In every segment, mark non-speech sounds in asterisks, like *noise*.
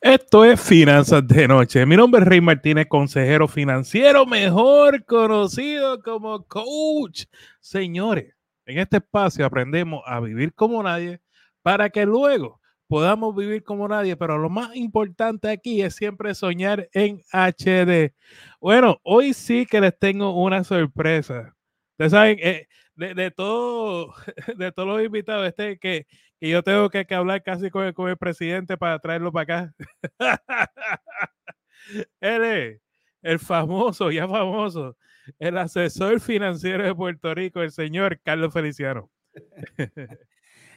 Esto es Finanzas de Noche. Mi nombre es Rey Martínez, consejero financiero, mejor conocido como coach. Señores, en este espacio aprendemos a vivir como nadie para que luego podamos vivir como nadie, pero lo más importante aquí es siempre soñar en HD. Bueno, hoy sí que les tengo una sorpresa. Ustedes saben, eh, de, todo, *laughs* de todos los invitados, este que, que yo tengo que, hablar casi con el, presidente para traerlo para acá. *laughs* Él es el famoso, ya famoso, el asesor financiero de Puerto Rico, el señor Carlos Feliciano. *laughs*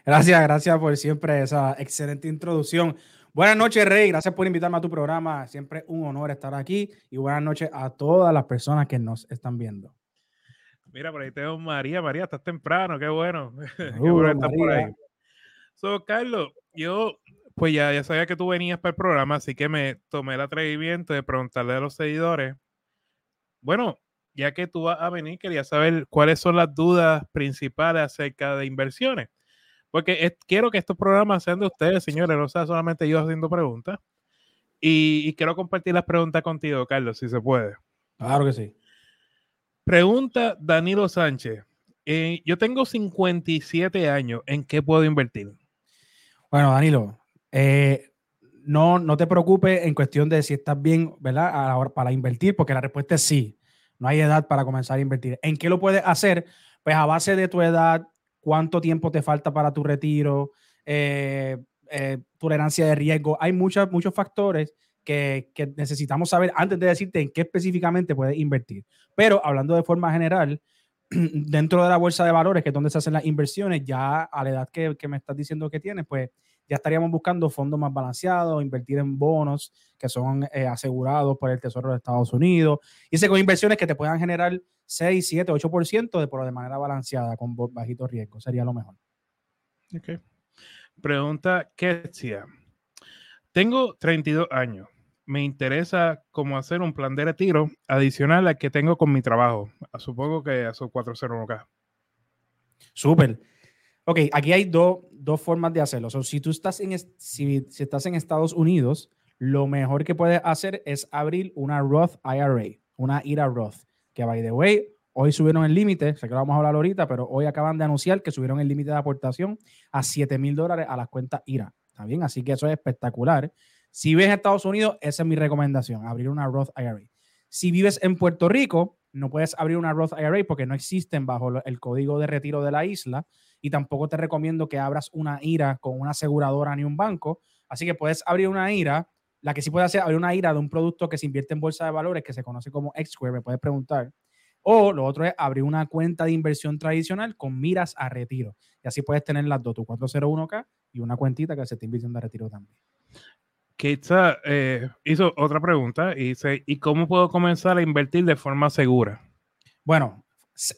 Gracias, gracias por siempre esa excelente introducción. Buenas noches, Rey. Gracias por invitarme a tu programa. Siempre un honor estar aquí. Y buenas noches a todas las personas que nos están viendo. Mira, por ahí tengo María. María, estás temprano. Qué bueno. *laughs* Qué bueno estar por ahí. So, Carlos, yo pues ya, ya sabía que tú venías para el programa, así que me tomé el atrevimiento de preguntarle a los seguidores. Bueno, ya que tú vas a venir, quería saber cuáles son las dudas principales acerca de inversiones. Porque quiero que estos programas sean de ustedes, señores, no sea solamente yo haciendo preguntas. Y, quiero compartir las preguntas contigo, Carlos, si se puede. Claro que sí. Pregunta Danilo Sánchez. Eh, yo tengo 57 años. ¿En qué puedo invertir? Bueno, Danilo, eh, no, no te preocupes en cuestión de si estás bien, ¿verdad? para invertir, porque la respuesta es sí. No hay edad para comenzar a invertir. ¿En qué lo puedes hacer? Pues a base de tu edad, cuánto tiempo te falta para tu retiro, eh, tolerancia de riesgo. Hay muchos muchos factores que, que, necesitamos saber antes de decirte en qué específicamente puedes invertir. Pero hablando de forma general, *clears throat* dentro de la bolsa de valores, que es donde se hacen las inversiones, ya a la edad que, me estás diciendo que tienes, pues ya estaríamos buscando fondos más balanceados, invertir en bonos que son eh, asegurados por el Tesoro de Estados Unidos, y con inversiones que te puedan generar 6, 7, 8% de, por de manera balanceada, con bajito riesgo, sería lo mejor. Ok. Pregunta Ketsia. Tengo 32 años me interesa cómo hacer un plan de retiro adicional al que tengo con mi trabajo. Supongo que a su 401k. Súper. Ok, aquí hay dos formas de hacerlo. si tú estás en, si, si, estás en Estados Unidos, lo mejor que puedes hacer es abrir una Roth IRA, una IRA Roth, que by the way, hoy subieron el límite, sé que lo vamos a hablar ahorita, pero hoy acaban de anunciar que subieron el límite de aportación a 7 mil dólares a las cuentas IRA. ¿Está bien? Así que eso es espectacular. Si vives en Estados Unidos, esa es mi recomendación, abrir una Roth IRA. Si vives en Puerto Rico, no puedes abrir una Roth IRA porque no existen bajo el código de retiro de la isla y tampoco te recomiendo que abras una IRA con una aseguradora ni un banco. Así que puedes abrir una IRA. La que sí puede hacer, abrir una IRA de un producto que se invierte en bolsa de valores que se conoce como X-Square, me puedes preguntar. O lo otro es abrir una cuenta de inversión tradicional con miras a retiro. Y así puedes tener las dos, tu 401k y una cuentita que se te invierte en retiro también. Keitza eh, hizo otra pregunta y dice, ¿y cómo puedo comenzar a invertir de forma segura? Bueno,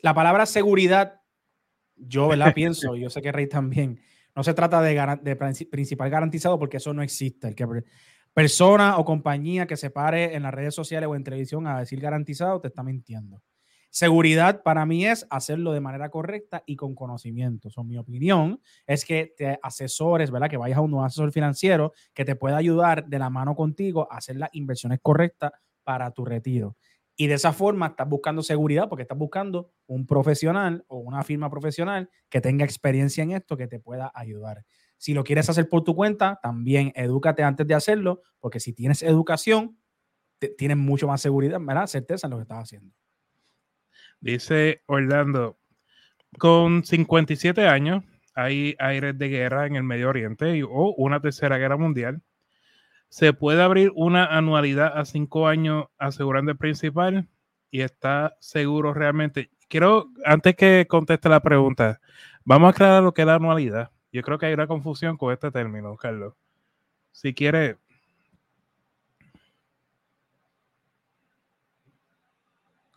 la palabra seguridad, yo la *laughs* pienso, yo sé que Rey también, no se trata de, de, principal garantizado porque eso no existe. El que persona o compañía que se pare en las redes sociales o en televisión a decir garantizado te está mintiendo. Seguridad para mí es hacerlo de manera correcta y con conocimiento. So, mi opinión es que te asesores, ¿verdad? Que vayas a un asesor financiero que te pueda ayudar de la mano contigo a hacer las inversiones correctas para tu retiro. Y de esa forma estás buscando seguridad porque estás buscando un profesional o una firma profesional que tenga experiencia en esto que te pueda ayudar. Si lo quieres hacer por tu cuenta, también edúcate antes de hacerlo, porque si tienes educación, tienes mucho más seguridad, ¿verdad? Certeza en lo que estás haciendo. Dice Orlando, con 57 años hay aires de guerra en el Medio Oriente o una tercera guerra mundial. Se puede abrir una anualidad a cinco años asegurando el principal y está seguro realmente. Quiero, antes que conteste la pregunta, vamos a aclarar lo que es la anualidad. Yo creo que hay una confusión con este término, Carlos. Si quiere,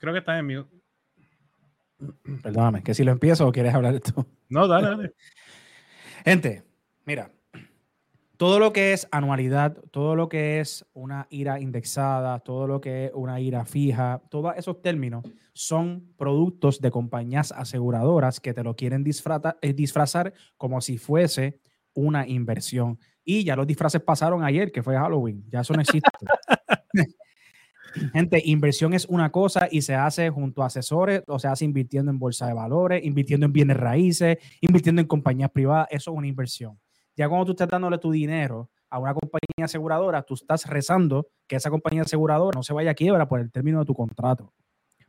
creo que está en mute. Perdóname, que si lo empiezo o quieres hablar de esto. No, dale, dale. Gente, mira, todo lo que es anualidad, todo lo que es una ira indexada, todo lo que es una ira fija, todos esos términos son productos de compañías aseguradoras que te lo quieren disfrazar, eh, disfrazar como si fuese una inversión. Y ya los disfraces pasaron ayer, que fue Halloween. Ya eso no existe. *laughs* Gente, inversión es una cosa y se hace junto a asesores, o se hace invirtiendo en bolsa de valores, invirtiendo en bienes raíces, invirtiendo en compañías privadas. Eso es una inversión. Ya cuando tú estás dándole tu dinero a una compañía aseguradora, tú estás rezando que esa compañía aseguradora no se vaya a quiebra por el término de tu contrato.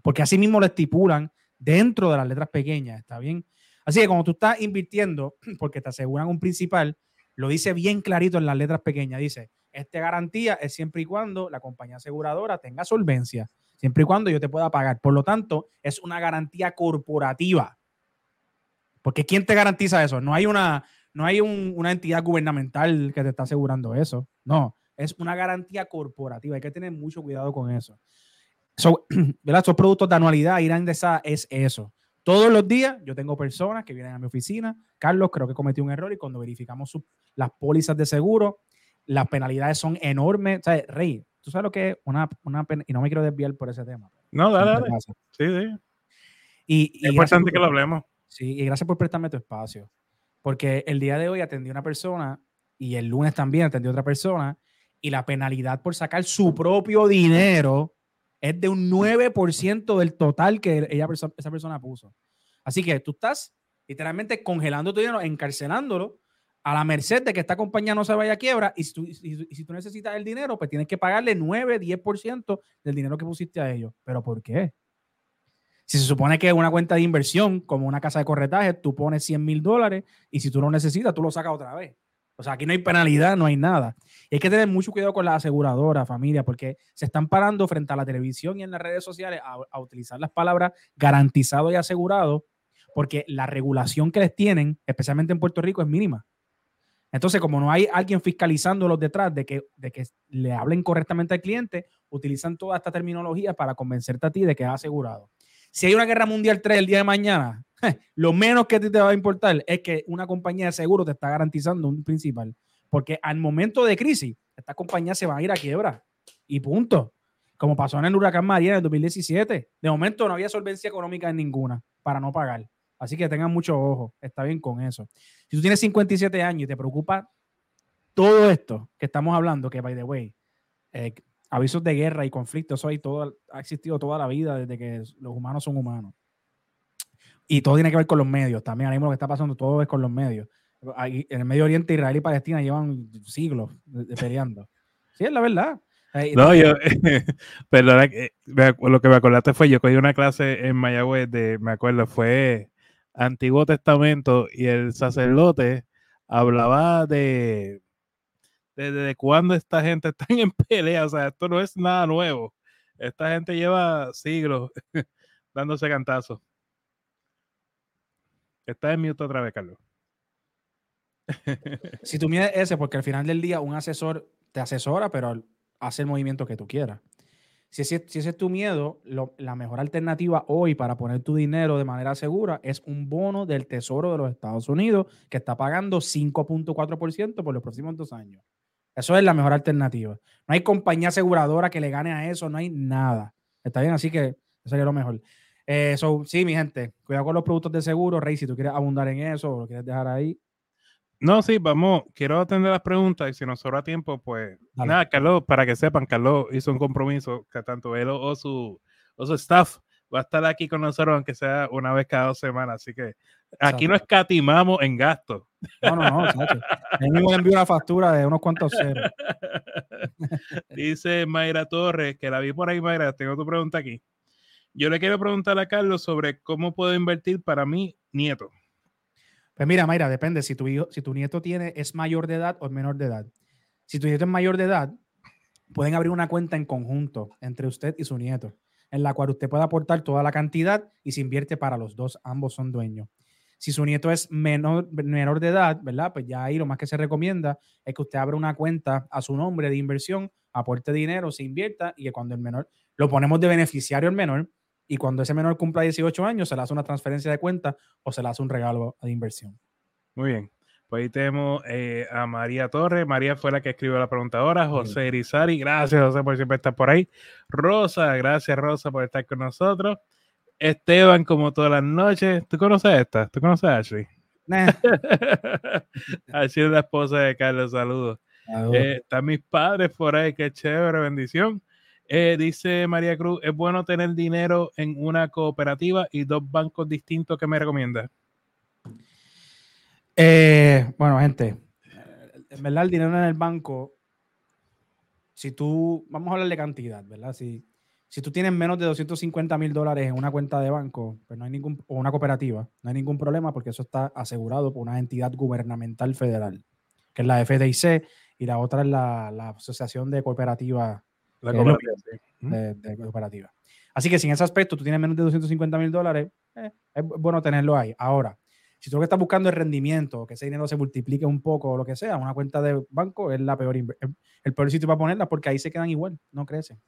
Porque así mismo lo estipulan dentro de las letras pequeñas, ¿está bien? Así que cuando tú estás invirtiendo, *clears throat* porque te aseguran un principal, lo dice bien clarito en las letras pequeñas, dice, esta garantía es siempre y cuando la compañía aseguradora tenga solvencia, siempre y cuando yo te pueda pagar. Por lo tanto, es una garantía corporativa. Porque ¿quién te garantiza eso? No hay una, no hay una entidad gubernamental que te está asegurando eso. No, es una garantía corporativa. Hay que tener mucho cuidado con eso. So, *clears throat* Esos productos de anualidad, Irán de esa es eso. Todos los días yo tengo personas que vienen a mi oficina. Carlos, creo que cometí un error y cuando verificamos las pólizas de seguro, las penalidades son enormes. O sea, Rey, tú sabes lo que es una, una pena, y no me quiero desviar por ese tema. No, dale, dale. Sí, sí. Y, es importante que lo hablemos. Sí, y gracias por prestarme tu espacio. Porque el día de hoy atendí a una persona y el lunes también atendí a otra persona y la penalidad por sacar su propio dinero es de un 9% del total que ella, esa persona puso. Así que tú estás literalmente congelando tu dinero, encarcelándolo a la merced de que esta compañía no se vaya a quiebra y si tú, si tú necesitas el dinero, pues tienes que pagarle 9, 10% del dinero que pusiste a ellos. ¿Pero por qué? Si se supone que es una cuenta de inversión, como una casa de corretaje, tú pones 100 mil dólares y si tú lo necesitas, tú lo sacas otra vez. O sea, aquí no hay penalidad, no hay nada. Y hay que tener mucho cuidado con la aseguradora, familia, porque se están parando frente a la televisión y en las redes sociales a, utilizar las palabras garantizado y asegurado, porque la regulación que les tienen, especialmente en Puerto Rico, es mínima. Entonces, como no hay alguien fiscalizándolos detrás de que, de que le hablen correctamente al cliente, utilizan toda esta terminología para convencerte a ti de que es asegurado. Si hay una guerra mundial 3 el día de mañana, *laughs* lo menos que a ti te va a importar es que una compañía de seguro te está garantizando un principal. Porque al momento de crisis, estas compañías se van a ir a quiebra. Y punto. Como pasó en el huracán María en el 2017. De momento no había solvencia económica en ninguna para no pagar. Así que tengan mucho ojo. Está bien con eso. Si tú tienes 57 años y te preocupa todo esto que estamos hablando, que by the way, eh, avisos de guerra y conflicto, eso hay todo, ha existido toda la vida desde que los humanos son humanos. Y todo tiene que ver con los medios. También ahora mismo lo que está pasando, todo es con los medios. en el Medio Oriente, Israel y Palestina llevan siglos peleando. Sí, es la verdad. Eh, no, yo, *laughs* perdona, lo que me acordaste fue, yo cogí una clase en Mayagüez de, me acuerdo, fue Antiguo Testamento y el sacerdote hablaba de, desde cuándo esta gente está *laughs* en pelea. O sea, esto no es nada nuevo. Esta gente lleva siglos *laughs* dándose cantazos. Está en mute otra vez, Carlos. *laughs* si tú mides ese, porque al final del día un asesor te asesora, pero hace el movimiento que tú quieras. Si ese, es tu miedo, la mejor alternativa hoy para poner tu dinero de manera segura es un bono del Tesoro de los Estados Unidos que está pagando 5.4% por los próximos dos años. Eso es la mejor alternativa. No hay compañía aseguradora que le gane a eso, no hay nada. Está bien, así que eso sería lo mejor. Eh, sí, mi gente, cuidado con los productos de seguro. Rey, si tú quieres abundar en eso o lo quieres dejar ahí. No, sí, vamos, quiero atender las preguntas y si nos sobra tiempo, pues nada, Carlos, para que sepan, Carlos hizo un compromiso que tanto él o, su, o su staff va a estar aquí con nosotros, aunque sea una vez cada dos semanas. Así que aquí no escatimamos en gastos. No, no, no. Él mismo envió una factura de unos cuantos ceros. *laughs* Dice Mayra Torres, que la vi por ahí, Mayra. Tengo tu pregunta aquí. Yo le quiero preguntar a Carlos sobre cómo puedo invertir para mi nieto. Pues mira, Mayra, depende si tu, hijo, si tu nieto tiene, es mayor de edad o menor de edad. Si tu nieto es mayor de edad, pueden abrir una cuenta en conjunto entre usted y su nieto en la cual usted puede aportar toda la cantidad y se invierte para los dos, ambos son dueños. Si su nieto es menor, menor de edad, ¿verdad? Pues ya ahí lo más que se recomienda es que usted abra una cuenta a su nombre de inversión, aporte dinero, se invierta y que cuando el menor, lo ponemos de beneficiario al menor y cuando ese menor cumpla 18 años se le hace una transferencia de cuenta o se le hace un regalo de inversión. Muy bien. Pues ahí tenemos eh, a María Torres. María fue la que escribió la pregunta ahora. José Irizari, gracias José por siempre estar por ahí. Rosa, gracias Rosa por estar con nosotros. Esteban, como todas las noches. ¿Tú conoces esta? ¿Tú conoces a Ashley? *laughs* Así es la esposa de Carlos, saludos. Eh, están mis padres por ahí, qué chévere, bendición. Eh, dice María Cruz, ¿es bueno tener dinero en una cooperativa y dos bancos distintos que me recomiendas? Eh, bueno, gente, en verdad el dinero en el banco, si tú, vamos a hablar de cantidad, ¿verdad? Si, si tú tienes menos de 250 mil dólares en una cuenta de banco, pues no hay ningún, o una cooperativa, no hay ningún problema porque eso está asegurado por una entidad gubernamental federal, que es la FDIC, y la otra es la, Asociación de Cooperativas la de, cooperativa. Así que si en ese aspecto tú tienes menos de 250 mil dólares, eh, es bueno tenerlo ahí. Ahora, si tú lo que estás buscando es rendimiento, que ese dinero se multiplique un poco o lo que sea, una cuenta de banco es la peor el, peor sitio para ponerla porque ahí se quedan igual, no crecen.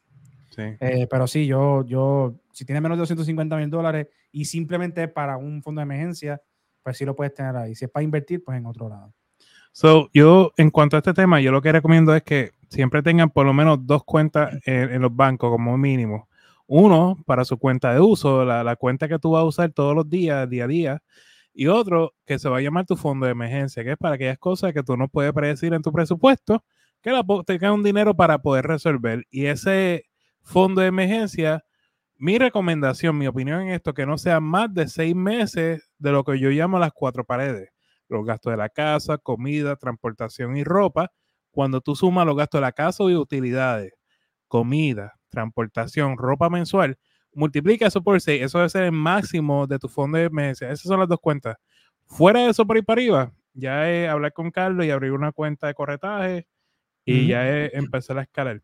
Eh, pero sí, yo, yo, si tienes menos de 250 mil dólares y simplemente para un fondo de emergencia, pues sí lo puedes tener ahí. Si es para invertir, pues en otro lado. So, yo, en cuanto a este tema, yo lo que recomiendo es que siempre tengan por lo menos dos cuentas en, los bancos como mínimo. Uno para su cuenta de uso, la, cuenta que tú vas a usar todos los días, día a día. Y otro que se va a llamar tu fondo de emergencia, que es para aquellas cosas que tú no puedes predecir en tu presupuesto, que la, tengas un dinero para poder resolver. Y ese fondo de emergencia, mi recomendación, mi opinión en esto, que no sea más de seis meses de lo que yo llamo las cuatro paredes los gastos de la casa, comida, transportación y ropa. Cuando tú sumas los gastos de la casa y utilidades, comida, transportación, ropa mensual, multiplica eso por 6. Eso debe ser el máximo de tu fondo de emergencia. Esas son las dos cuentas. Fuera de eso, por ahí para arriba, ya es hablar con Carlos y abrir una cuenta de corretaje y ya es empezar a escalar.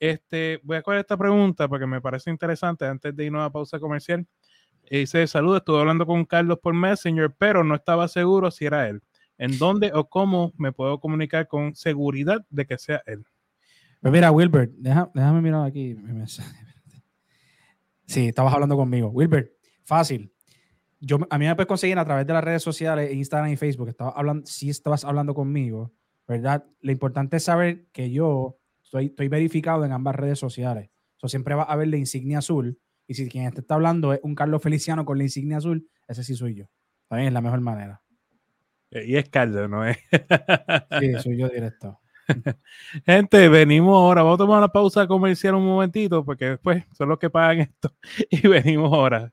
Este, voy a coger esta pregunta porque me parece interesante antes de irnos a pausa comercial dice, salud, estuve hablando con Carlos por Messenger, pero no estaba seguro si era él. ¿En dónde o cómo me puedo comunicar con seguridad de que sea él? Pues mira, Wilbert, déjame mirar aquí. Sí, estabas hablando conmigo. Wilbert, fácil. Yo, a mí me puedes conseguir a través de las redes sociales, Instagram y Facebook. Estaba hablando, si estabas hablando conmigo, ¿verdad? Lo importante es saber que yo estoy, estoy verificado en ambas redes sociales. So, siempre va a haber la insignia azul y si quien te está hablando es un Carlos Feliciano con la insignia azul, ese sí soy yo. También es la mejor manera. Eh, y es Carlos, ¿no es? *laughs* sí, soy yo directo. *laughs* Gente, venimos ahora. Vamos a tomar una pausa comercial un momentito, porque después son los que pagan esto. *laughs* Y venimos ahora.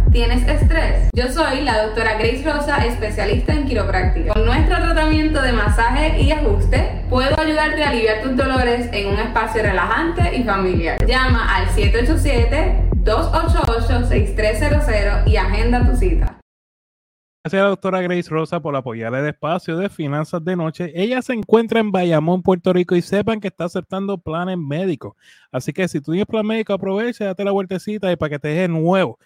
¿Tienes estrés? Yo soy la doctora Grace Rosa, especialista en quiropráctica. Con nuestro tratamiento de masaje y ajuste, puedo ayudarte a aliviar tus dolores en un espacio relajante y familiar. Llama al 787-288-6300 y agenda tu cita. Gracias a la doctora Grace Rosa por apoyar el espacio de finanzas de noche. Ella se encuentra en Bayamón, Puerto Rico y sepan que está aceptando planes médicos. Así que si tú tienes plan médico, aprovecha, date la vueltecita y para que te deje nuevo.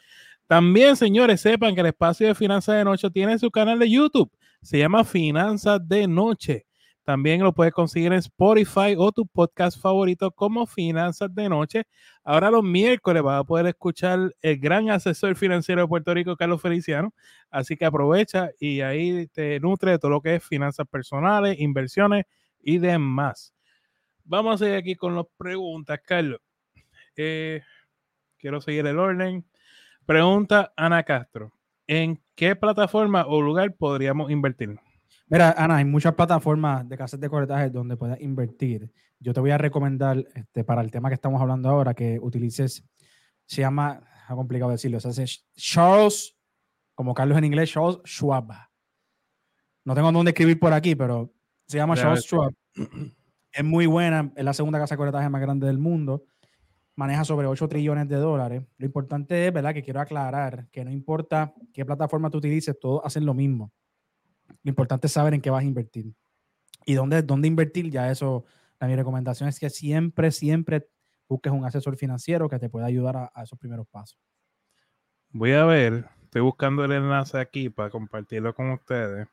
También, señores, sepan que el espacio de finanzas de noche tiene su canal de YouTube. Se llama Finanzas de Noche. También lo puedes conseguir en Spotify o tu podcast favorito como Finanzas de Noche. Ahora los miércoles vas a poder escuchar el gran asesor financiero de Puerto Rico, Carlos Feliciano. Así que aprovecha y ahí te nutre de todo lo que es finanzas personales, inversiones y demás. Vamos a seguir aquí con las preguntas, Carlos. Eh, quiero seguir el orden. Pregunta Ana Castro. ¿En qué plataforma o lugar podríamos invertir? Mira, Ana, hay muchas plataformas de casas de corretaje donde puedes invertir. Yo te voy a recomendar este, para el tema que estamos hablando ahora que utilices, se llama, es complicado decirlo, se hace Charles, como Carlos en inglés, Charles Schwab. No tengo dónde escribir por aquí, pero se llama Charles Schwab. Es muy buena, es la segunda casa de corretaje más grande del mundo. Maneja sobre 8 trillones de dólares. Lo importante es, ¿verdad? Que quiero aclarar que no importa qué plataforma tú utilices, todos hacen lo mismo. Lo importante es saber en qué vas a invertir. Y dónde, dónde invertir, ya eso, mi recomendación es que siempre, siempre busques un asesor financiero que te pueda ayudar a, esos primeros pasos. Voy a ver, estoy buscando el enlace aquí para compartirlo con ustedes.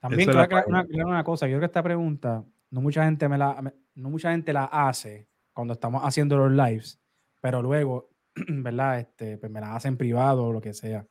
También quiero aclarar una, cosa, yo creo que esta pregunta no mucha gente me la, no mucha gente la hace cuando estamos haciendo los lives, pero luego, *clears throat* ¿verdad? Este, pues me la hacen privado o lo que sea.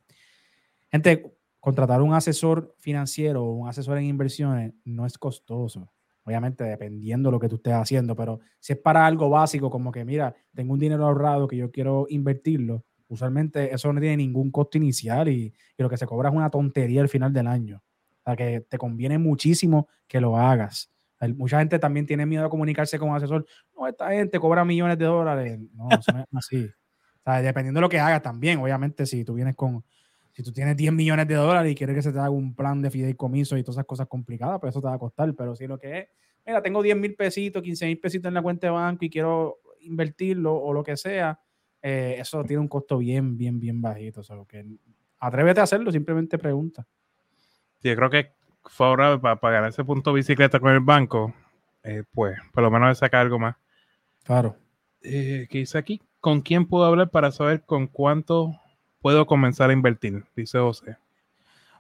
Gente, contratar un asesor financiero o un asesor en inversiones no es costoso. Obviamente, dependiendo de lo que tú estés haciendo, pero si es para algo básico, como que, mira, tengo un dinero ahorrado que yo quiero invertirlo, usualmente eso no tiene ningún costo inicial y, y lo que se cobra es una tontería al final del año. O sea, que te conviene muchísimo que lo hagas. Mucha gente también tiene miedo de comunicarse con un asesor. No, esta gente cobra millones de dólares. No, eso no es *laughs* así. O sea, dependiendo de lo que hagas también, obviamente, si tú vienes con, si tú tienes 10 millones de dólares y quieres que se te haga un plan de fideicomiso y todas esas cosas complicadas, pues eso te va a costar. Pero si lo que es, mira, tengo 10 mil pesitos, 15 mil pesitos en la cuenta de banco y quiero invertirlo o lo que sea, eh, eso tiene un costo bien, bien, bien bajito. O sea, que atrévete a hacerlo, simplemente pregunta. Sí, yo creo que favorable para pagar ese punto bicicleta con el banco, eh, pues por lo menos sacar algo más. Claro. Eh, ¿Qué dice aquí? ¿Con quién puedo hablar para saber con cuánto puedo comenzar a invertir? Dice José.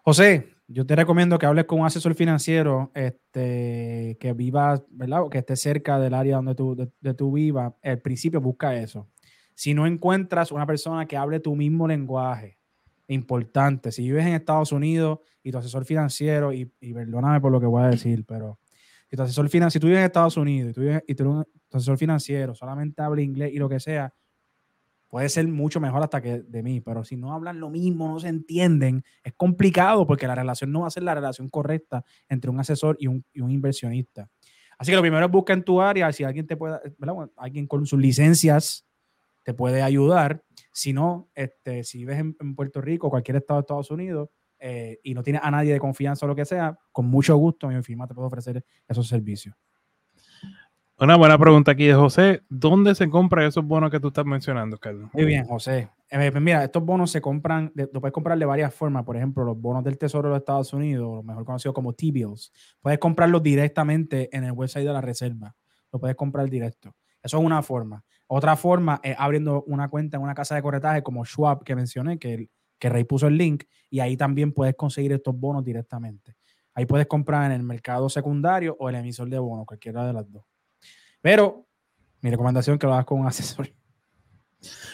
José, yo te recomiendo que hables con un asesor financiero este, que viva, ¿verdad? O que esté cerca del área donde tú, de, de tu viva. Al principio busca eso. Si no encuentras una persona que hable tu mismo lenguaje, importante. Si vives en Estados Unidos y tu asesor financiero, y, perdóname por lo que voy a decir, pero si tu asesor financiero, si tú vives en Estados Unidos y tú, vives, y tu asesor financiero solamente habla inglés y lo que sea, puede ser mucho mejor hasta que de mí, pero si no hablan lo mismo, no se entienden, es complicado porque la relación no va a ser la relación correcta entre un asesor y un, y un inversionista. Así que lo primero es buscar en tu área, si alguien te puede, alguien con sus licencias te puede ayudar. Si no, este, si vives en, Puerto Rico o cualquier estado de Estados Unidos eh, y no tienes a nadie de confianza o lo que sea, con mucho gusto mi firma te puede ofrecer esos servicios. Una buena pregunta aquí de José. ¿Dónde se compran esos bonos que tú estás mencionando, Carlos? Muy bien, José. Eh, pues mira, estos bonos se compran, lo puedes comprar de varias formas. Por ejemplo, los bonos del Tesoro de los Estados Unidos, mejor conocido como T-Bills, puedes comprarlos directamente en el website de la Reserva. Lo puedes comprar directo. Eso es una forma. Otra forma es abriendo una cuenta en una casa de corretaje como Schwab que mencioné, que, que Rey puso el link, y ahí también puedes conseguir estos bonos directamente. Ahí puedes comprar en el mercado secundario o el emisor de bonos, cualquiera de las dos. Pero mi recomendación es que lo hagas con un *laughs* asesor.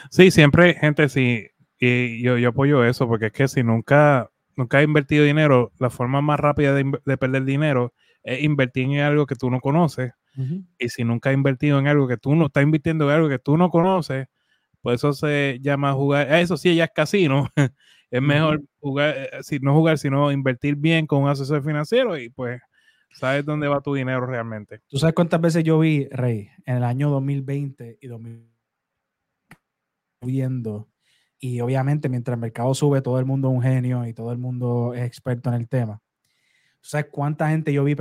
Sí, siempre, gente, sí, y yo, yo apoyo eso, porque es que si nunca, nunca has invertido dinero, la forma más rápida de, de perder dinero es invertir en algo que tú no conoces y si nunca has invertido en algo que tú no estás invirtiendo en algo que tú no conoces, pues eso se llama jugar. Eso sí, ya es casino. *laughs* es mejor jugar, eh, si no jugar, sino invertir bien con un asesor financiero y pues sabes dónde va tu dinero realmente. ¿Tú sabes cuántas veces yo vi, Rey, en el año 2020 y 2020 viendo? Y obviamente mientras el mercado sube, todo el mundo es un genio y todo el mundo es experto en el tema. ¿Tú sabes cuánta gente yo vi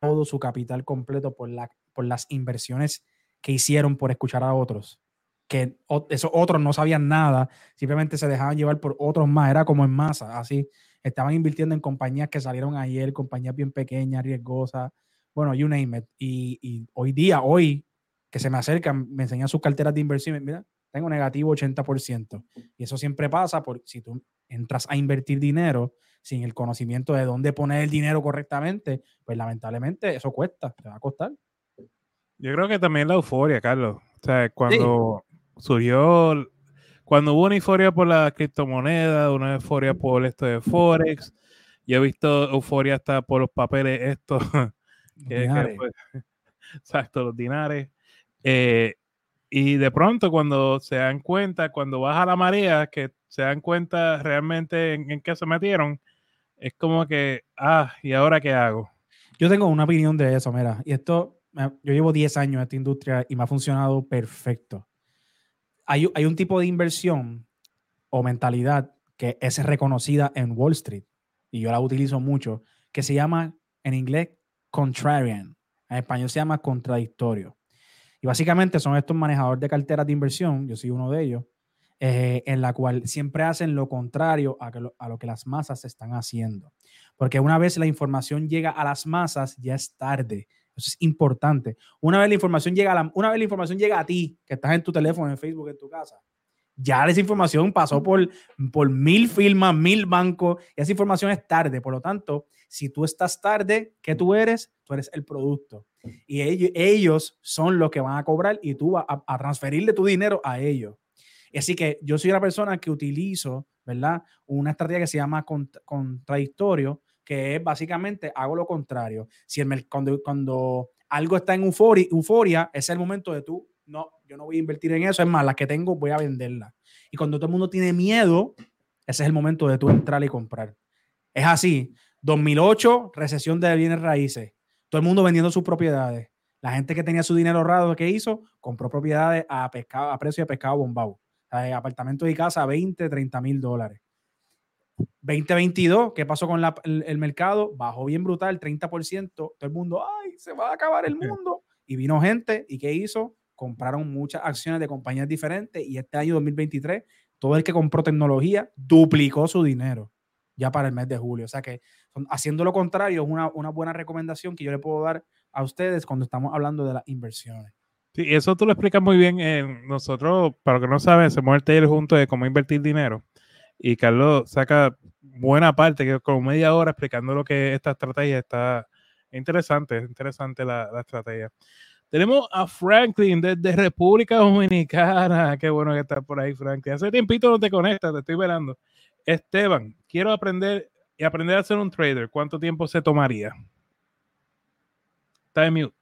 todo su capital completo por, la, por las inversiones que hicieron por escuchar a otros. Que esos otros no sabían nada, simplemente se dejaban llevar por otros más, era como en masa, así. Estaban invirtiendo en compañías que salieron ayer, compañías bien pequeñas, riesgosas, bueno, you name it. Y, y hoy día, hoy, que se me acercan, me enseñan sus carteras de inversión, mira, tengo negativo 80%. Y eso siempre pasa por si tú entras a invertir dinero sin el conocimiento de dónde poner el dinero correctamente, pues lamentablemente eso cuesta, te va a costar. Yo creo que también la euforia, Carlos. O sea, cuando surgió, cuando hubo una euforia por la criptomoneda, una euforia por esto de Forex, yo he visto euforia hasta por los papeles estos. *laughs* *laughs* exacto, los dinares. Eh, y de pronto cuando se dan cuenta, cuando baja la marea, que se dan cuenta realmente en, en qué se metieron, es como que, ah, ¿y ahora qué hago? Yo tengo una opinión de eso, mira, y esto, yo llevo 10 años en esta industria y me ha funcionado perfecto. Hay, hay un tipo de inversión o mentalidad que es reconocida en Wall Street, y yo la utilizo mucho, que se llama en inglés contrarian, en español se llama contradictorio. Y básicamente son estos manejadores de carteras de inversión, yo soy uno de ellos, eh, en la cual siempre hacen lo contrario a, lo, a, lo, que las masas están haciendo. Porque una vez la información llega a las masas, ya es tarde. Eso es importante. Una vez la información llega a, una vez la información llega a ti, que estás en tu teléfono, en Facebook, en tu casa, ya esa información pasó por, por mil firmas, mil bancos, y esa información es tarde. Por lo tanto, si tú estás tarde, ¿qué tú eres? Tú eres el producto. Y ellos, ellos son los que van a cobrar y tú vas a, a transferirle tu dinero a ellos. Así que yo soy una persona que utilizo, ¿verdad? Una estrategia que se llama cont- contradictorio, que es básicamente hago lo contrario. Si el, cuando, cuando algo está en euforia, euforia, es el momento de tú, no, yo no voy a invertir en eso, es más, las que tengo voy a venderlas. Y cuando todo el mundo tiene miedo, ese es el momento de tú entrar y comprar. Es así. 2008, recesión de bienes raíces. Todo el mundo vendiendo sus propiedades. La gente que tenía su dinero ahorrado, ¿qué hizo? Compró propiedades a, pescado, a precio de pescado bombado. O sea, apartamentos y casa a 20, 30 mil dólares. 2022, ¿qué pasó con la- el, el mercado? Bajó bien brutal, 30%. Todo el mundo, ¡ay, se va a acabar el mundo! Y vino gente, ¿y qué hizo? Compraron muchas acciones de compañías diferentes y este año 2023, todo el que compró tecnología duplicó su dinero ya para el mes de julio. O sea que haciendo lo contrario es una, una buena recomendación que yo le puedo dar a ustedes cuando estamos hablando de las inversiones. Sí, eso tú lo explicas muy bien. eh, nosotros, para los que no saben, hacemos el taller junto de cómo invertir dinero. Y Carlos saca buena parte, que como media hora explicando lo que es esta estrategia está interesante, es interesante la estrategia. Tenemos a Franklin desde República Dominicana. *laughs* Qué bueno que estás por ahí, Franklin. Hace tiempito no te conectas, te estoy velando. Esteban, quiero aprender y aprender a ser un trader. ¿Cuánto tiempo se tomaría? En mute.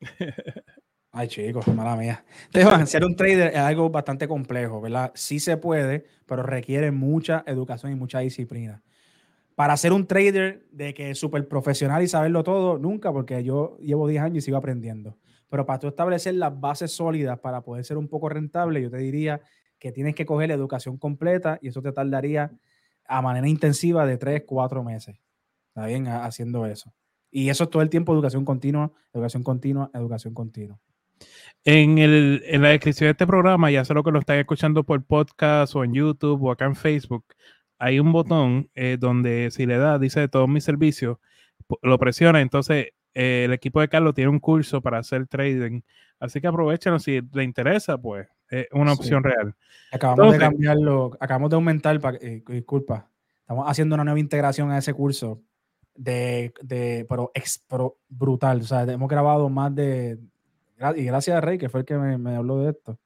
*laughs* Ay, chicos, mala mía. Esteban, *laughs* ser un trader es algo bastante complejo, ¿verdad? Sí se puede, pero requiere mucha educación y mucha disciplina. Para ser un trader de que es súper profesional y saberlo todo, nunca, porque yo llevo 10 años y sigo aprendiendo. Pero para tú establecer las bases sólidas para poder ser un poco rentable, yo te diría que tienes que coger la educación completa y eso te tardaría a manera intensiva de 3, 4 meses. ¿Está bien? Ha- Haciendo eso. Y eso es todo el tiempo, educación continua, educación continua, educación continua. En, el, en la descripción de este programa, ya sea lo que lo están escuchando por podcast o en YouTube o acá en Facebook, hay un botón eh, donde si le da, dice todos mis servicios, lo presiona, entonces eh, el equipo de Carlos tiene un curso para hacer trading, así que aprovechenlo, si le interesa, pues es una Sí. opción real. Acabamos de cambiarlo, acabamos de aumentar, eh, disculpa, estamos haciendo una nueva integración a ese curso de, de pero, ex- pero brutal, o sea, hemos grabado más de, y gracias a Rey, que fue el que me, me habló de esto,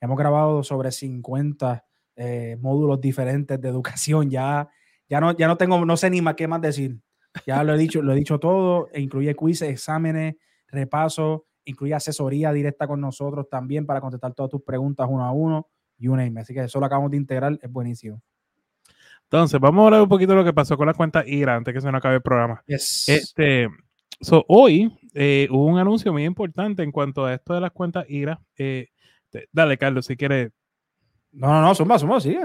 hemos grabado sobre 50 eh, módulos diferentes de educación, ya, ya, no, ya no tengo, no sé ni más qué más decir, ya lo he dicho, lo he dicho todo, e incluye quizzes, exámenes, repasos, incluye asesoría directa con nosotros también para contestar todas tus preguntas uno a uno you name it. Así que eso lo acabamos de integrar, es buenísimo. Entonces, vamos a hablar un poquito de lo que pasó con la cuenta IRA antes que se nos acabe el programa. Yes. Este, so, hoy eh, hubo un anuncio muy importante en cuanto a esto de las cuentas IRA. Eh, te- dale, Carlos, si quieres. no, no, no, suma, suma, sigue.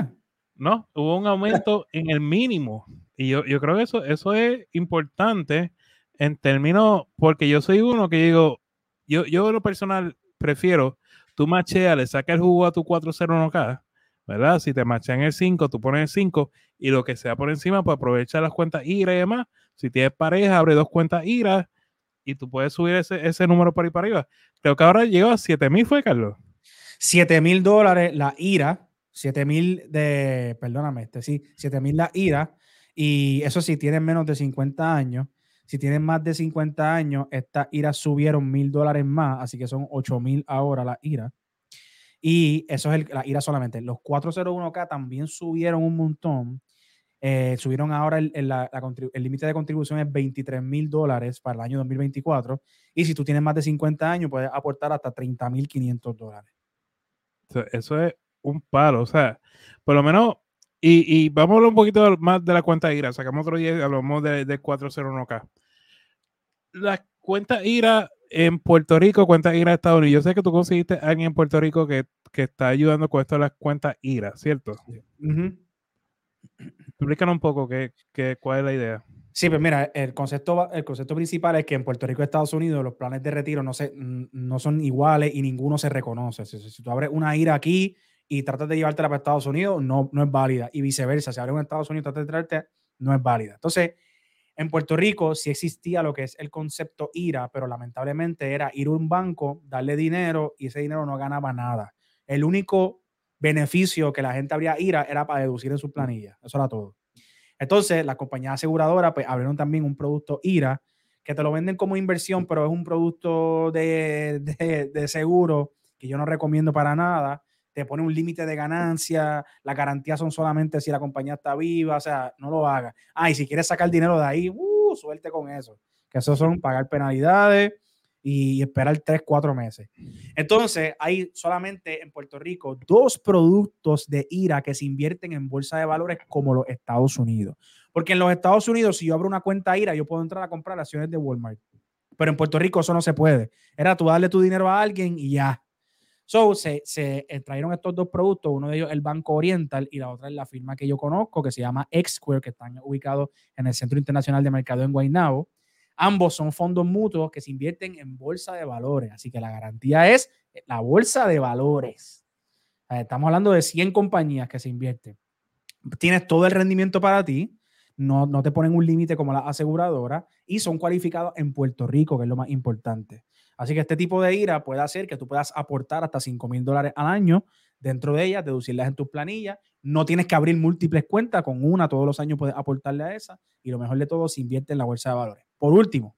No, hubo un aumento en el mínimo. Y yo, yo creo que eso, eso es importante en términos, porque yo soy uno que digo, yo, yo lo personal prefiero, tú macheas, le sacas el jugo a tu 401k, ¿verdad? Si te machean el 5, tú pones el 5 y lo que sea por encima, pues aprovecha las cuentas IRA y demás. Si tienes pareja, abre dos cuentas IRA y tú puedes subir ese, ese número por ahí para arriba. Creo que ahora llegó a 7 mil, ¿fue, Carlos? 7 mil dólares la IRA, 7 mil de, perdóname, este sí, 7 mil la IRA. Y eso sí, tienen menos de 50 años. Si tienen más de 50 años, estas IRA subieron mil dólares más, así que son 8 mil ahora la IRA. Y eso es la IRA solamente. Los 401k también subieron un montón. Eh, subieron ahora el límite de contribución es 23 mil dólares para el año 2024. Y si tú tienes más de 50 años, puedes aportar hasta 30 mil 500 dólares. Eso es un palo. O sea, por lo menos, y, y vamos a hablar un poquito más de la cuenta IRA. Sacamos otro día y hablamos de, de 401k. La cuenta IRA en Puerto Rico, cuenta IRA de Estados Unidos. Yo sé que tú conseguiste a alguien en Puerto Rico que, que está ayudando con esto de las cuentas IRA, ¿cierto? Ujú. Explícanos un poco qué, qué, cuál es la idea. Sí, pues mira, el concepto, el concepto principal es que en Puerto Rico y Estados Unidos los planes de retiro no, se, no son iguales y ninguno se reconoce. Si tú abres una IRA aquí y tratas de llevártela para Estados Unidos, no, no es válida. Y viceversa, si abres en Estados Unidos y tratas de traerte, no es válida. Entonces, en Puerto Rico sí existía lo que es el concepto IRA, pero lamentablemente era ir a un banco, darle dinero y ese dinero no ganaba nada. El único beneficio que la gente habría IRA era para deducir en su planilla. Eso era todo. Entonces, la compañía aseguradora pues, abrieron también un producto IRA que te lo venden como inversión, pero es un producto de, de seguro que yo no recomiendo para nada. Te pone un límite de ganancia, las garantías son solamente si la compañía está viva, o sea, no lo hagas. Ah, y si quieres sacar dinero de ahí, uh, suerte con eso. Que eso son pagar penalidades y esperar tres, cuatro meses. Entonces, hay solamente en Puerto Rico dos productos de IRA que se invierten en bolsa de valores como los Estados Unidos. Porque en los Estados Unidos, si yo abro una cuenta IRA, yo puedo entrar a comprar acciones de Walmart. Pero en Puerto Rico eso no se puede. Era tú darle tu dinero a alguien y ya. So, se, se trajeron estos dos productos, uno de ellos el Banco Oriental y la otra es la firma que yo conozco que se llama X-Square, que están ubicados en el Centro Internacional de Mercado en Guaynabo. Ambos son fondos mutuos que se invierten en bolsa de valores, así que la garantía es la bolsa de valores. Estamos hablando de 100 compañías que se invierten. Tienes todo el rendimiento para ti, no, no te ponen un límite como la aseguradora y son cualificados en Puerto Rico, que es lo más importante. Así que este tipo de IRA puede hacer que tú puedas aportar hasta 5 mil dólares al año dentro de ellas, deducirlas en tus planillas. No tienes que abrir múltiples cuentas, con una todos los años puedes aportarle a esa y lo mejor de todo, se invierte en la bolsa de valores. Por último,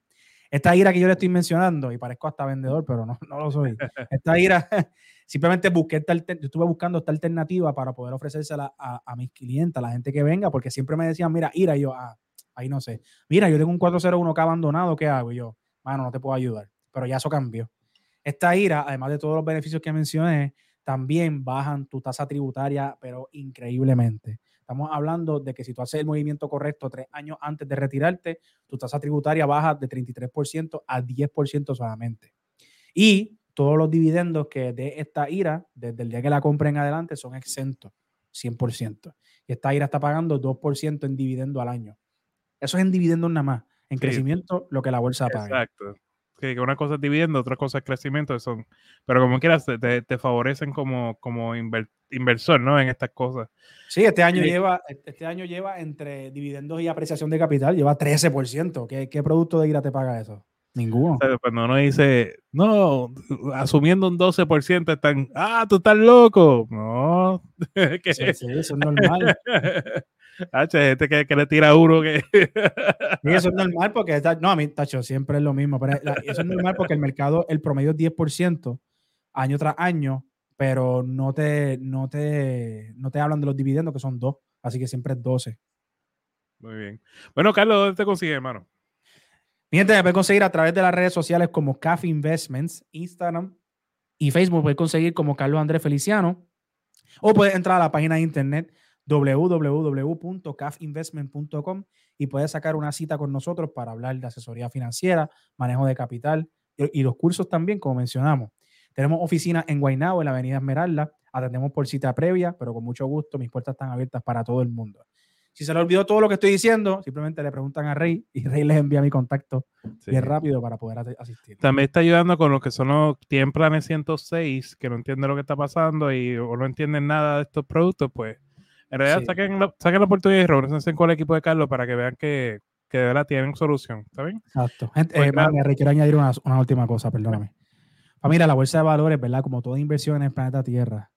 esta IRA que yo le estoy mencionando, y parezco hasta vendedor, pero no, no lo soy. *laughs* Esta IRA, *laughs* simplemente busqué, esta, yo estuve buscando esta alternativa para poder ofrecérsela a, a mis clientes, a la gente que venga, porque siempre me decían, mira, IRA, y yo, ah, ahí no sé. Mira, yo tengo un 401k abandonado, ¿qué hago? Y yo, mano, no te puedo ayudar pero ya eso cambió. Esta IRA, además de todos los beneficios que mencioné, también bajan tu tasa tributaria, pero increíblemente. Estamos hablando de que si tú haces el movimiento correcto tres años antes de retirarte, tu tasa tributaria baja de 33% a 10% solamente. Y todos los dividendos que de esta IRA, desde el día que la compren en adelante, son exentos, 100%. Y esta IRA está pagando 2% en dividendo al año. Eso es en dividendos nada más. En crecimiento, lo que la bolsa paga. Exacto que una cosa es dividendo, otra cosa es crecimiento, son, pero como quieras, te, te favorecen como, como inversor, ¿no? En estas cosas. Sí, este año, lleva, este año lleva entre dividendos y apreciación de capital, lleva 13%. ¿Qué, qué producto de IRA te paga eso? Ninguno. cuando uno dice, no, asumiendo un 12%, están, ah, tú estás loco. No. *laughs* Sí, sí, eso es normal. *laughs* H, gente que, que, le tira uno que. *laughs* Y eso es normal porque está, no, a mí, Tacho, siempre es lo mismo. Pero eso es normal porque el mercado, el promedio es 10% año tras año, pero no te, no te, no te hablan de los dividendos que son dos, así que siempre es 12. Muy bien. Bueno, Carlos, ¿dónde te consigue, hermano? Mi gente me puede conseguir a través de las redes sociales como CAF Investments, Instagram y Facebook. Puede conseguir como Carlos Andrés Feliciano. O puede entrar a la página de internet www.cafinvestment.com y puedes sacar una cita con nosotros para hablar de asesoría financiera, manejo de capital y, los cursos también, como mencionamos. Tenemos oficina en Guaynabo, en la avenida Esmeralda. Atendemos por cita previa, pero con mucho gusto. Mis puertas están abiertas para todo el mundo. Si se le olvidó todo lo que estoy diciendo, simplemente le preguntan a Rey y Rey les envía mi contacto bien rápido para poder asistir. También está ayudando con lo que son los tienen planes 106, que no entienden lo que está pasando y o no entienden nada de estos productos, pues en realidad, saquen, la, saquen, la, oportunidad y reúnense con el equipo de Carlos para que vean que, que de verdad tienen solución. ¿Está bien? Exacto. Gente, pues eh, quiero añadir una, una, última cosa, perdóname. Mira, la bolsa de valores, ¿verdad? Como toda inversión en el planeta Tierra,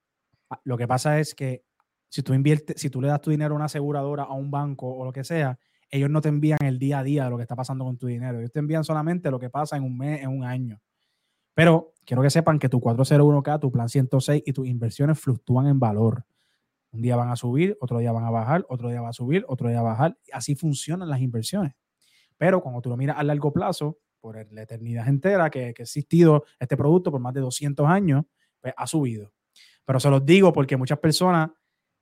ah, lo que pasa es que si tú inviertes, si tú le das tu dinero a una aseguradora, a un banco o lo que sea, ellos no te envían el día a día de lo que está pasando con tu dinero. Ellos te envían solamente lo que pasa en un mes, en un año. Pero quiero que sepan que tu 401k, tu plan 106 y tus inversiones fluctúan en valor. Un día van a subir, otro día van a bajar, otro día va a subir, otro día va a bajar. Así funcionan las inversiones. Pero cuando tú lo miras a largo plazo, por la eternidad entera que, que ha existido este producto por más de 200 años, pues ha subido. Pero se los digo porque muchas personas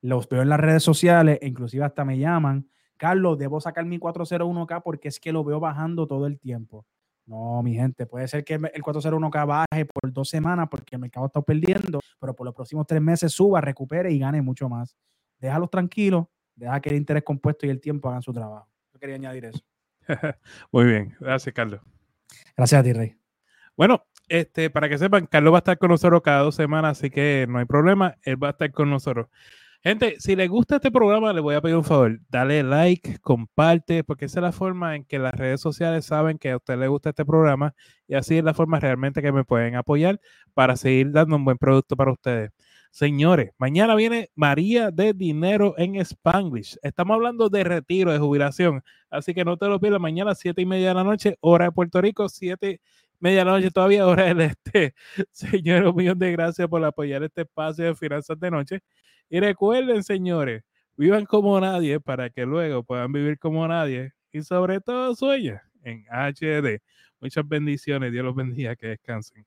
los veo en las redes sociales e inclusive hasta me llaman, Carlos, debo sacar mi 401k porque es que lo veo bajando todo el tiempo. No, mi gente, puede ser que el 401k baje por dos semanas porque el mercado está perdiendo, pero por los próximos tres meses suba, recupere y gane mucho más. Déjalos tranquilos, deja que el interés compuesto y el tiempo hagan su trabajo. Yo quería añadir eso. *laughs* Muy bien, gracias, Carlos. Gracias a ti, Rey. Bueno, este, para que sepan, Carlos va a estar con nosotros cada dos semanas, así que no hay problema, él va a estar con nosotros. Gente, si les gusta este programa, le voy a pedir un favor. Dale like, comparte, porque esa es la forma en que las redes sociales saben que a usted le gusta este programa y así es la forma realmente que me pueden apoyar para seguir dando un buen producto para ustedes. Señores, mañana viene María de Dinero en Spanglish. Estamos hablando de retiro, de jubilación. Así que no te lo pierdas. Mañana, siete y media de la noche, hora de Puerto Rico, siete media noche todavía, hora del este. *laughs* Señores, un millón de gracias por apoyar este espacio de finanzas de noche. Y recuerden, señores, vivan como nadie para que luego puedan vivir como nadie y sobre todo sueña en HD. Muchas bendiciones. Dios los bendiga. Que descansen.